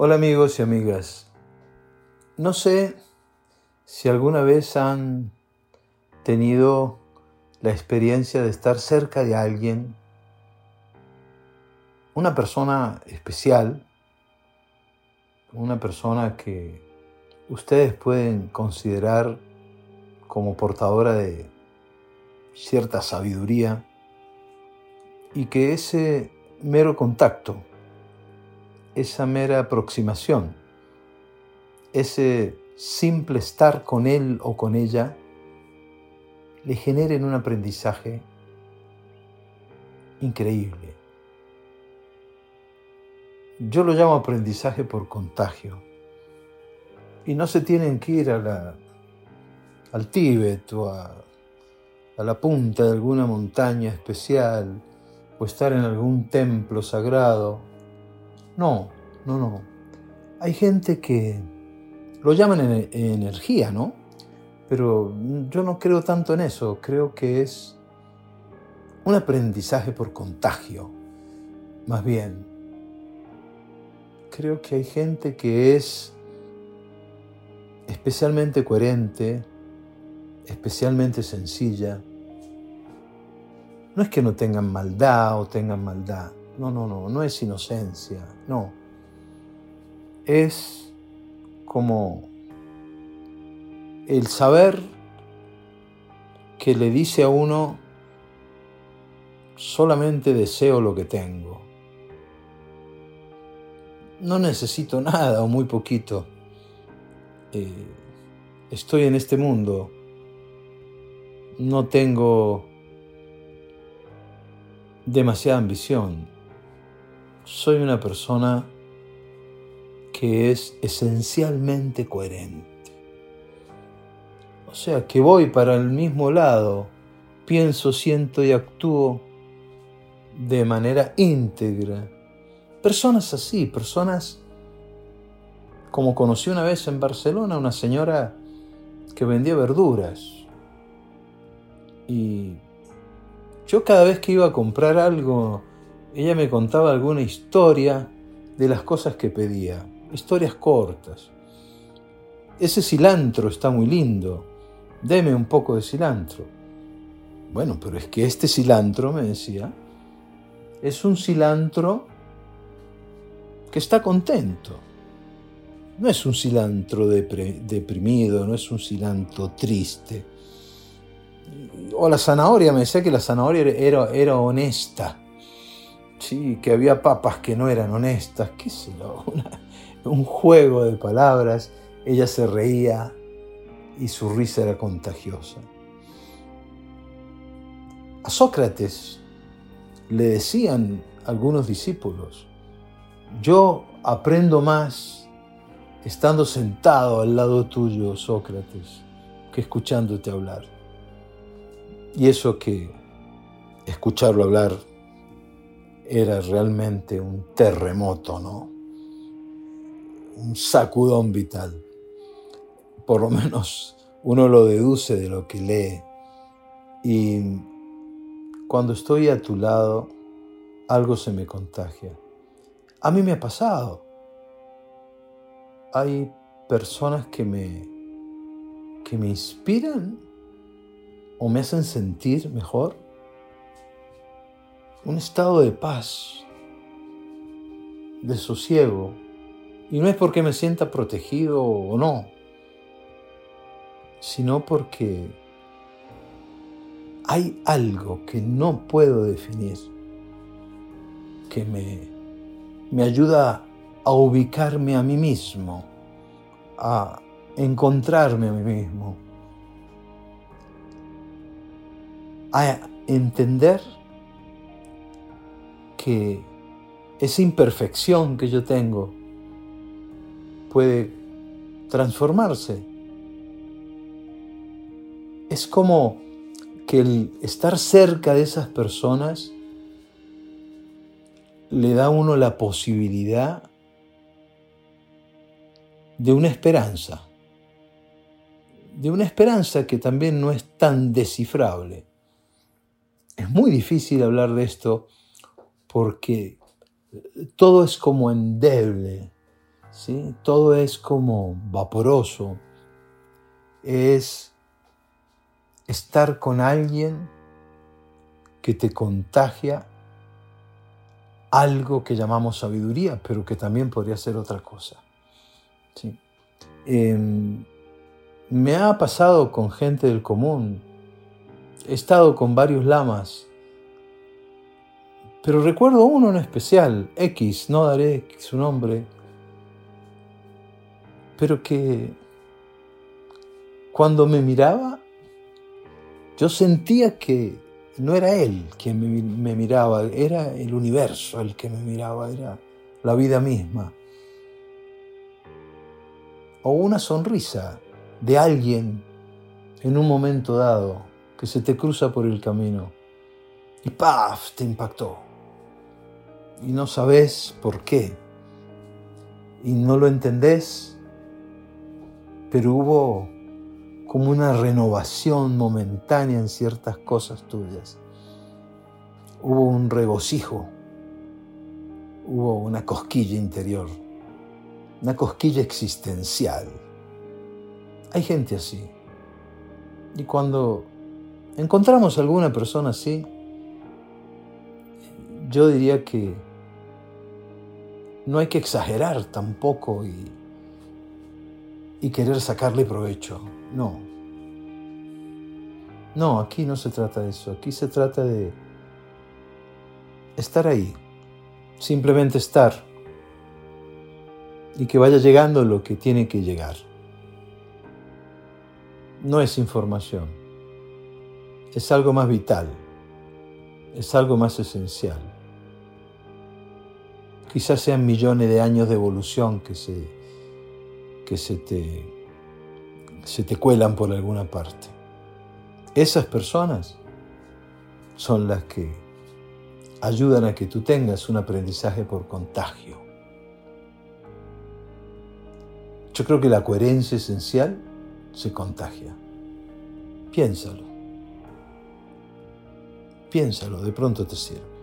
Hola amigos y amigas. No sé si alguna vez han tenido la experiencia de estar cerca de alguien, una persona especial, una persona que ustedes pueden considerar como portadora de cierta sabiduría y que ese mero contacto esa mera aproximación, ese simple estar con él o con ella, le generen un aprendizaje increíble. Yo lo llamo aprendizaje por contagio. Y no se tienen que ir a la, al Tíbet o a, a la punta de alguna montaña especial o estar en algún templo sagrado no, no, no. Hay gente que lo llaman energía, ¿no? Pero yo no creo tanto en eso. Creo que es un aprendizaje por contagio, más bien. Creo que hay gente que es especialmente coherente, especialmente sencilla. No es que no tengan maldad o tengan maldad, no, no, no, no es inocencia, no. Es como el saber que le dice a uno, solamente deseo lo que tengo. No necesito nada o muy poquito. Eh, estoy en este mundo. No tengo demasiada ambición soy una persona que es esencialmente coherente. O sea, que voy para el mismo lado, pienso, siento y actúo de manera íntegra. Personas así, personas como conocí una vez en Barcelona una señora que vendía verduras. Y yo cada vez que iba a comprar algo ella me contaba alguna historia de las cosas que pedía, historias cortas. Ese cilantro está muy lindo, deme un poco de cilantro. Bueno, pero es que este cilantro, me decía, es un cilantro que está contento. No es un cilantro deprimido, no es un cilantro triste. O la zanahoria, me decía que la zanahoria era, era honesta Sí, que había papas que no eran honestas, qué sé yo, un juego de palabras. Ella se reía y su risa era contagiosa. A Sócrates le decían algunos discípulos, yo aprendo más estando sentado al lado tuyo, Sócrates, que escuchándote hablar. Y eso que escucharlo hablar era realmente un terremoto, ¿no? Un sacudón vital. Por lo menos uno lo deduce de lo que lee. Y cuando estoy a tu lado, algo se me contagia. A mí me ha pasado. Hay personas que me, que me inspiran o me hacen sentir mejor un estado de paz, de sosiego. Y no es porque me sienta protegido o no, sino porque hay algo que no puedo definir, que me, me ayuda a ubicarme a mí mismo, a encontrarme a mí mismo, a entender que esa imperfección que yo tengo puede transformarse. Es como que el estar cerca de esas personas le da a uno la posibilidad de una esperanza, de una esperanza que también no es tan descifrable. Es muy difícil hablar de esto porque todo es como endeble, ¿sí? Todo es como vaporoso. Es estar con alguien que te contagia algo que llamamos sabiduría, pero que también podría ser otra cosa. ¿sí? Em, me ha pasado con gente del común. He estado con varios lamas. Pero recuerdo uno en especial, X, no daré su nombre, pero que cuando me miraba, yo sentía que no era él quien me, me, miraba, era el universo el que me miraba, era la vida misma. O una sonrisa de alguien en un momento dado que se te cruza por el camino y ¡paf! te impactó. Y no sabes por qué. Y no lo entendés, pero hubo como una renovación momentánea en ciertas cosas tuyas. Hubo un regocijo, hubo una cosquilla interior, una cosquilla existencial. Hay gente así. Y cuando encontramos alguna persona así, yo diría que no hay que exagerar tampoco y, querer sacarle provecho. No. No, aquí no se trata de eso. Aquí se trata de estar ahí. Simplemente estar. Y que vaya llegando lo que tiene que llegar. No es información. Es algo más vital. Es algo más esencial. Quizás sean millones de años de evolución que se, que se te se te cuelan por alguna parte. Esas personas son las que ayudan a que tú tengas un aprendizaje por contagio. Yo creo que la coherencia esencial se contagia. Piénsalo. Piénsalo, de pronto te sirve.